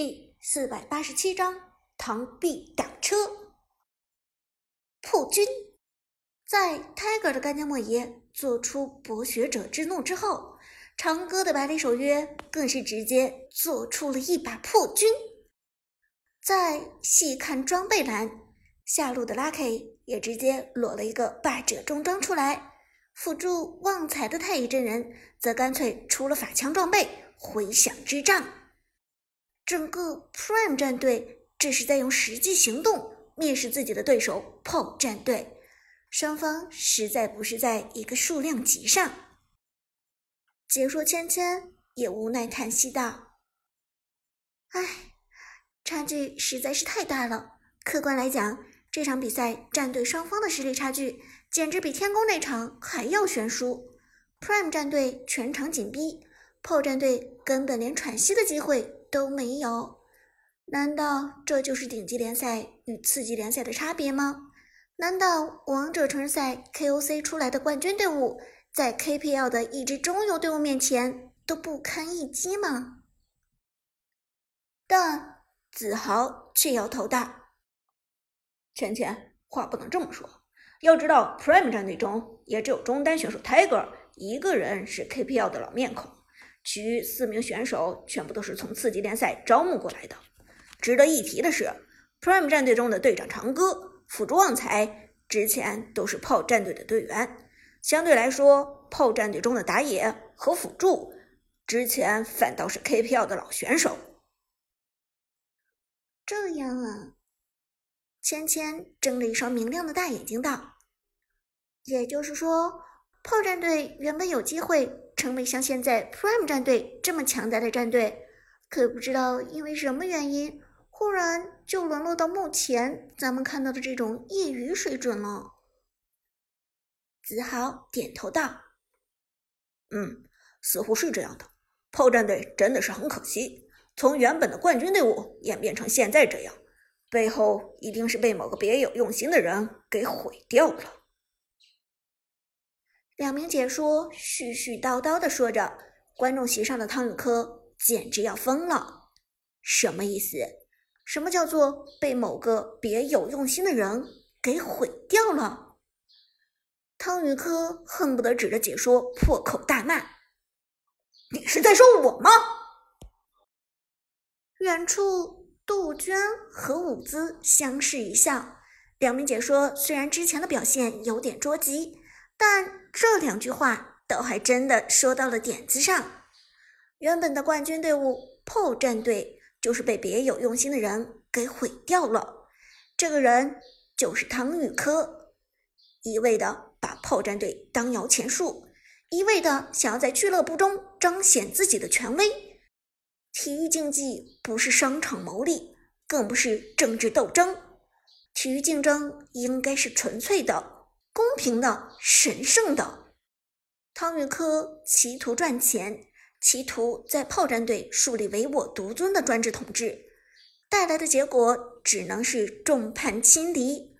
第四百八十七章螳臂挡车。破军在 Tiger 的干将莫邪做出博学者之怒之后，长歌的百里守约更是直接做出了一把破军。再细看装备栏，下路的 Lucky 也直接裸了一个霸者中装出来，辅助旺财的太乙真人则干脆出了法枪装备回响之杖。整个 Prime 战队这是在用实际行动蔑视自己的对手炮战队，双方实在不是在一个数量级上。解说芊芊也无奈叹息道：“唉，差距实在是太大了。客观来讲，这场比赛战队双方的实力差距简直比天宫那场还要悬殊。Prime 战队全场紧逼，炮战队根本连喘息的机会。”都没有，难道这就是顶级联赛与次级联赛的差别吗？难道王者城市赛 KOC 出来的冠军队伍，在 KPL 的一支中游队伍面前都不堪一击吗？但子豪却摇头道：“浅浅，话不能这么说。要知道，Prime 战队中也只有中单选手 Tiger 一个人是 KPL 的老面孔。”其余四名选手全部都是从次级联赛招募过来的。值得一提的是，Prime 战队中的队长长歌、辅助旺财之前都是炮战队的队员，相对来说，炮战队中的打野和辅助之前反倒是 KPL 的老选手。这样啊，芊芊睁着一双明亮的大眼睛道：“也就是说，炮战队原本有机会。”成为像现在 Prime 战队这么强大的战队，可不知道因为什么原因，忽然就沦落到目前咱们看到的这种业余水准了。子豪点头道：“嗯，似乎是这样的。炮战队真的是很可惜，从原本的冠军队伍演变成现在这样，背后一定是被某个别有用心的人给毁掉了。”两名解说絮絮叨叨的说着，观众席上的汤宇科简直要疯了。什么意思？什么叫做被某个别有用心的人给毁掉了？汤宇科恨不得指着解说破口大骂：“你是在说我吗？”远处，杜鹃和伍兹相视一笑。两名解说虽然之前的表现有点捉急。但这两句话倒还真的说到了点子上。原本的冠军队伍炮战队就是被别有用心的人给毁掉了。这个人就是汤玉科，一味的把炮战队当摇钱树，一味的想要在俱乐部中彰显自己的权威。体育竞技不是商场牟利，更不是政治斗争。体育竞争应该是纯粹的。公平的、神圣的，汤宇科企图赚钱，企图在炮战队树立唯我独尊的专制统治，带来的结果只能是众叛亲离，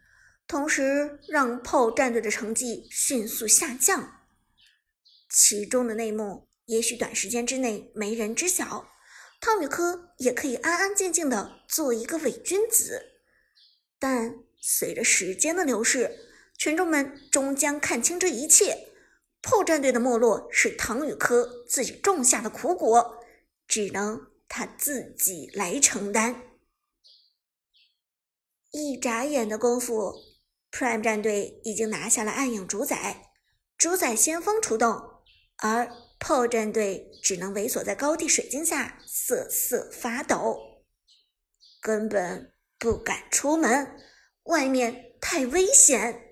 同时让炮战队的成绩迅速下降。其中的内幕，也许短时间之内没人知晓，汤宇科也可以安安静静的做一个伪君子，但随着时间的流逝。群众们终将看清这一切。炮战队的没落是唐雨科自己种下的苦果，只能他自己来承担。一眨眼的功夫，Prime 战队已经拿下了暗影主宰，主宰先锋出动，而炮战队只能猥琐在高地水晶下瑟瑟发抖，根本不敢出门，外面太危险。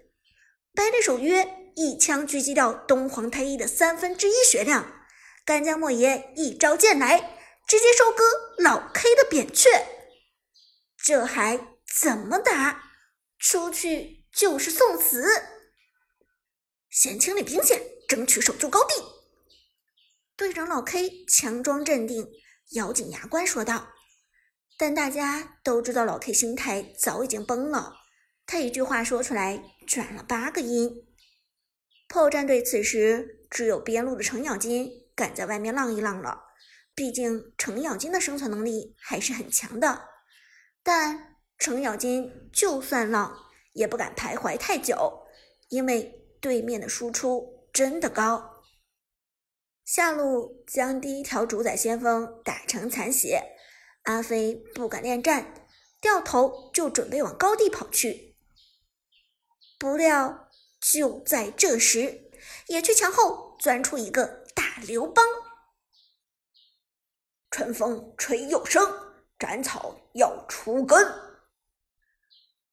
百里守约一枪狙击掉东皇太一的三分之一血量，干将莫邪一招剑来，直接收割老 K 的扁鹊，这还怎么打？出去就是送死！先清理兵线，争取守住高地。队长老 K 强装镇定，咬紧牙关说道。但大家都知道老 K 心态早已经崩了。他一句话说出来，转了八个音。炮战队此时只有边路的程咬金敢在外面浪一浪了，毕竟程咬金的生存能力还是很强的。但程咬金就算浪，也不敢徘徊太久，因为对面的输出真的高。下路将第一条主宰先锋打成残血，阿飞不敢恋战，掉头就准备往高地跑去。不料就在这时，野区墙后钻出一个大刘邦。春风吹又生，斩草要除根。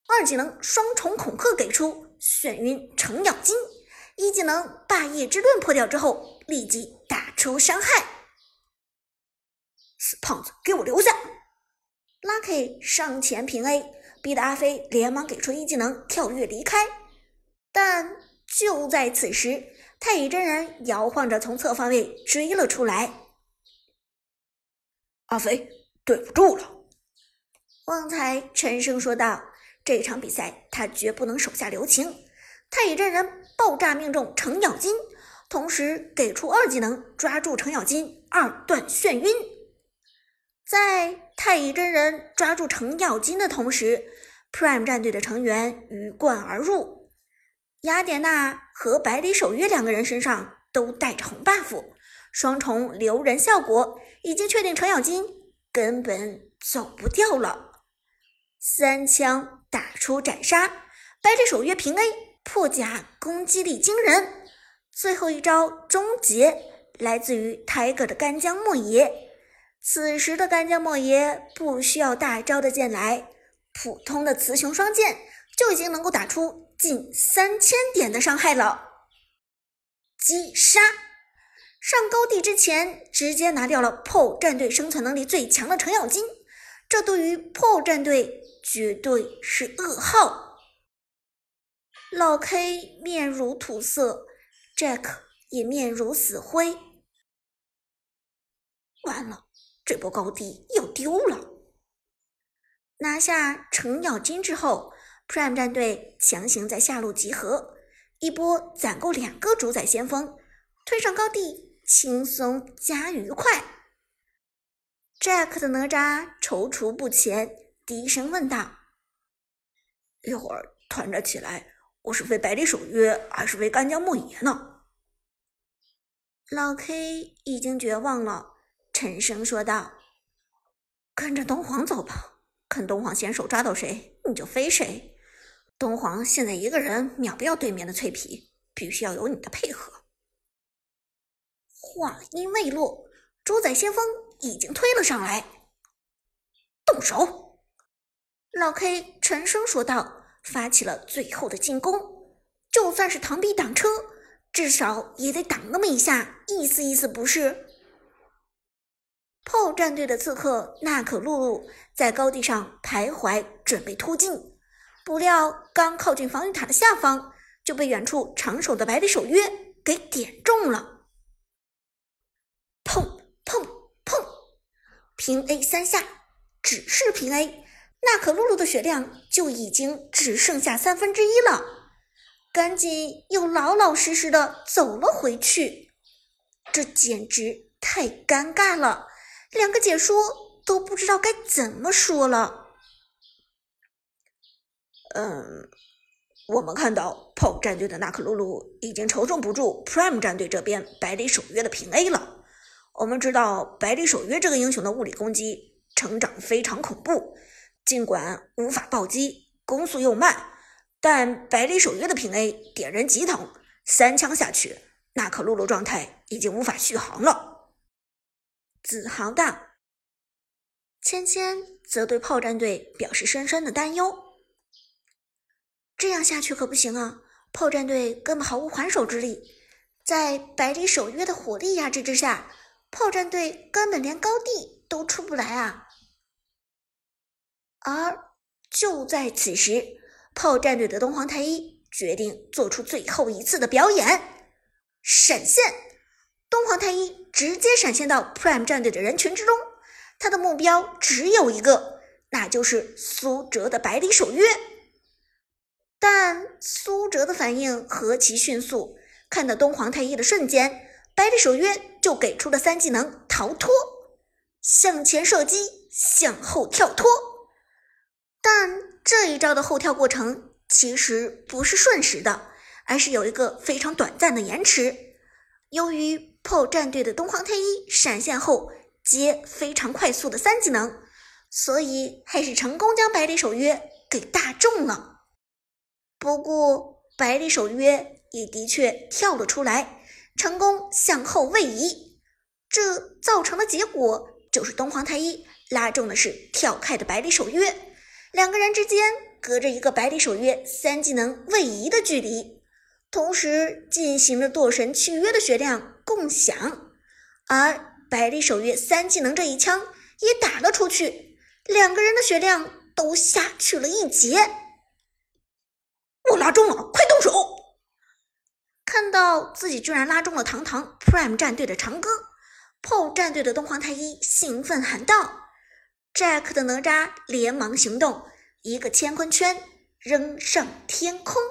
二技能双重恐吓给出，眩晕程咬金。一技能霸业之盾破掉之后，立即打出伤害。死胖子，给我留下！Lucky 上前平 A，逼得阿飞连忙给出一技能跳跃离开。但就在此时，太乙真人摇晃着从侧方位追了出来。阿飞，对不住了。旺财沉声说道：“这场比赛他绝不能手下留情。”太乙真人爆炸命中程咬金，同时给出二技能抓住程咬金，二段眩晕。在太乙真人抓住程咬金的同时，Prime 战队的成员鱼贯而入，雅典娜和百里守约两个人身上都带着红 buff，双重留人效果已经确定程咬金根本走不掉了。三枪打出斩杀，百里守约平 A。破甲攻击力惊人，最后一招终结来自于 Tiger 的干将莫邪。此时的干将莫邪不需要大招的剑来，普通的雌雄双剑就已经能够打出近三千点的伤害了。击杀！上高地之前直接拿掉了 PO 战队生存能力最强的程咬金，这对于 PO 战队绝对是噩耗。老 K 面如土色，Jack 也面如死灰。完了，这波高地要丢了。拿下程咬金之后，Prime 战队强行在下路集合，一波攒够两个主宰先锋，推上高地，轻松加愉快。Jack 的哪吒踌躇不前，低声问道：“一会儿团战起来。”我是为百里守约，还是为干将莫邪呢？老 K 已经绝望了，沉声说道：“跟着东皇走吧，看东皇先手抓到谁，你就飞谁。东皇现在一个人秒不掉对面的脆皮，必须要有你的配合。”话音未落，主宰先锋已经推了上来，动手！老 K 沉声说道。发起了最后的进攻，就算是螳臂挡车，至少也得挡那么一下，意思意思不是？炮战队的刺客娜可露露在高地上徘徊，准备突进，不料刚靠近防御塔的下方，就被远处长手的百里守约给点中了。砰砰砰！平 A 三下，只是平 A。娜可露露的血量就已经只剩下三分之一了，赶紧又老老实实的走了回去。这简直太尴尬了，两个解说都不知道该怎么说了。嗯，我们看到 PO 战队的娜可露露已经承受不住 Prime 战队这边百里守约的平 A 了。我们知道百里守约这个英雄的物理攻击成长非常恐怖。尽管无法暴击，攻速又慢，但百里守约的平 A 点人极疼，三枪下去，娜可露露状态已经无法续航了。子豪道，芊芊则对炮战队表示深深的担忧。这样下去可不行啊！炮战队根本毫无还手之力，在百里守约的火力压制之下，炮战队根本连高地都出不来啊！而就在此时，炮战队的东皇太一决定做出最后一次的表演——闪现。东皇太一直接闪现到 Prime 战队的人群之中，他的目标只有一个，那就是苏哲的百里守约。但苏哲的反应何其迅速，看到东皇太一的瞬间，百里守约就给出了三技能逃脱。向前射击，向后跳脱。但这一招的后跳过程其实不是瞬时的，而是有一个非常短暂的延迟。由于 PO 战队的东皇太一闪现后接非常快速的三技能，所以还是成功将百里守约给大中了。不过百里守约也的确跳了出来，成功向后位移，这造成的结果就是东皇太一拉中的是跳开的百里守约，两个人之间隔着一个百里守约三技能位移的距离。同时进行了堕神契约的血量共享，而百里守约三技能这一枪也打了出去，两个人的血量都下去了一截。我拉中了，快动手！看到自己居然拉中了堂堂 Prime 战队的长歌，PO 战队的东皇太一兴奋喊道：“Jack 的哪吒连忙行动，一个乾坤圈扔上天空。”